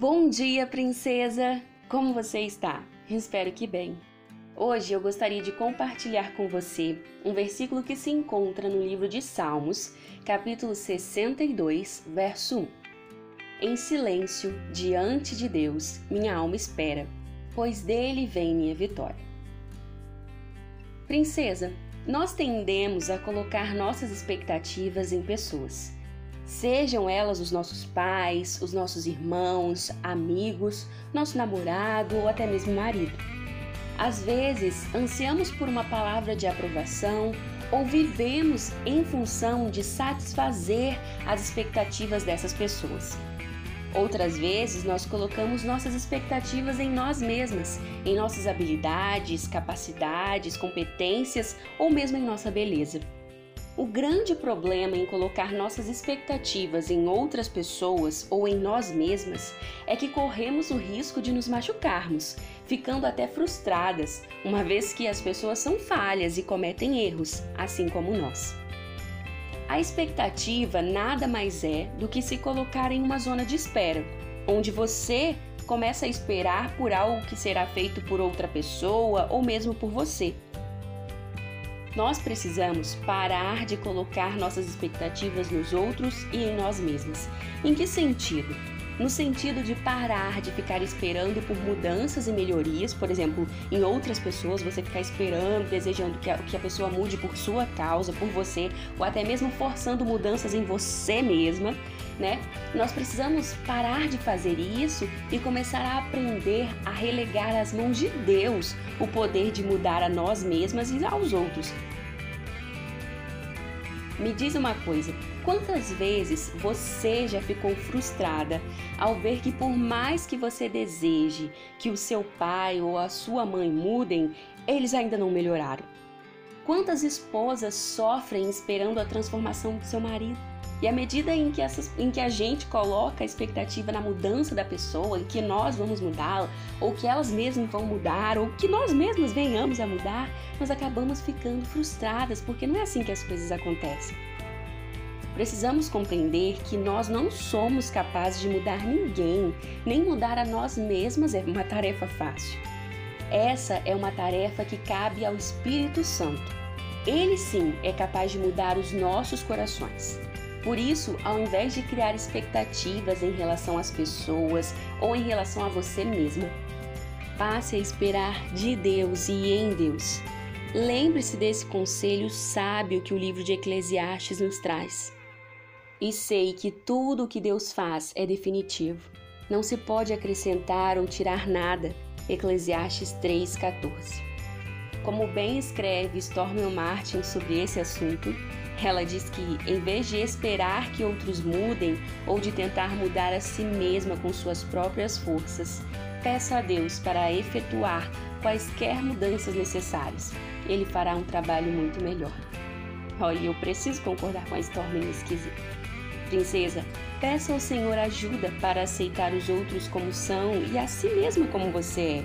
Bom dia, princesa! Como você está? Espero que bem. Hoje eu gostaria de compartilhar com você um versículo que se encontra no livro de Salmos, capítulo 62, verso 1. Em silêncio, diante de Deus, minha alma espera, pois dele vem minha vitória. Princesa, nós tendemos a colocar nossas expectativas em pessoas. Sejam elas os nossos pais, os nossos irmãos, amigos, nosso namorado ou até mesmo marido. Às vezes, ansiamos por uma palavra de aprovação ou vivemos em função de satisfazer as expectativas dessas pessoas. Outras vezes, nós colocamos nossas expectativas em nós mesmas, em nossas habilidades, capacidades, competências ou mesmo em nossa beleza. O grande problema em colocar nossas expectativas em outras pessoas ou em nós mesmas é que corremos o risco de nos machucarmos, ficando até frustradas, uma vez que as pessoas são falhas e cometem erros, assim como nós. A expectativa nada mais é do que se colocar em uma zona de espera, onde você começa a esperar por algo que será feito por outra pessoa ou mesmo por você. Nós precisamos parar de colocar nossas expectativas nos outros e em nós mesmos. Em que sentido? No sentido de parar de ficar esperando por mudanças e melhorias, por exemplo, em outras pessoas, você ficar esperando, desejando que a, que a pessoa mude por sua causa, por você, ou até mesmo forçando mudanças em você mesma, né? Nós precisamos parar de fazer isso e começar a aprender a relegar às mãos de Deus o poder de mudar a nós mesmas e aos outros. Me diz uma coisa: quantas vezes você já ficou frustrada ao ver que, por mais que você deseje que o seu pai ou a sua mãe mudem, eles ainda não melhoraram? Quantas esposas sofrem esperando a transformação do seu marido? E à medida em que, essas, em que a gente coloca a expectativa na mudança da pessoa, em que nós vamos mudá-la, ou que elas mesmas vão mudar, ou que nós mesmas venhamos a mudar, nós acabamos ficando frustradas, porque não é assim que as coisas acontecem. Precisamos compreender que nós não somos capazes de mudar ninguém, nem mudar a nós mesmas é uma tarefa fácil. Essa é uma tarefa que cabe ao Espírito Santo. Ele sim é capaz de mudar os nossos corações. Por isso, ao invés de criar expectativas em relação às pessoas ou em relação a você mesma, passe a esperar de Deus e em Deus. Lembre-se desse conselho sábio que o livro de Eclesiastes nos traz. E sei que tudo o que Deus faz é definitivo. Não se pode acrescentar ou tirar nada. Eclesiastes 3,14. Como bem escreve Stormy Martin sobre esse assunto, ela diz que, em vez de esperar que outros mudem ou de tentar mudar a si mesma com suas próprias forças, peça a Deus para efetuar quaisquer mudanças necessárias. Ele fará um trabalho muito melhor. Olha, eu preciso concordar com a Stormy nesse quesito. Princesa, peça ao Senhor ajuda para aceitar os outros como são e a si mesma como você é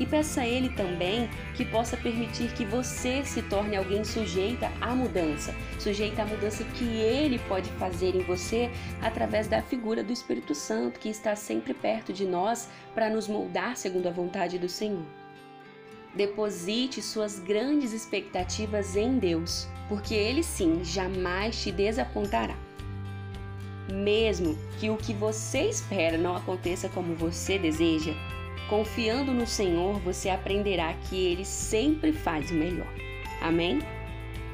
e peça a Ele também que possa permitir que você se torne alguém sujeita à mudança, sujeita à mudança que Ele pode fazer em você através da figura do Espírito Santo que está sempre perto de nós para nos moldar segundo a vontade do Senhor. Deposite suas grandes expectativas em Deus, porque Ele sim jamais te desapontará. Mesmo que o que você espera não aconteça como você deseja, Confiando no Senhor, você aprenderá que Ele sempre faz o melhor. Amém?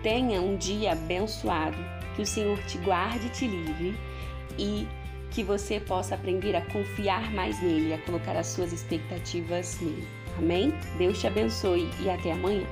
Tenha um dia abençoado, que o Senhor te guarde e te livre e que você possa aprender a confiar mais nele, a colocar as suas expectativas nele. Amém? Deus te abençoe e até amanhã.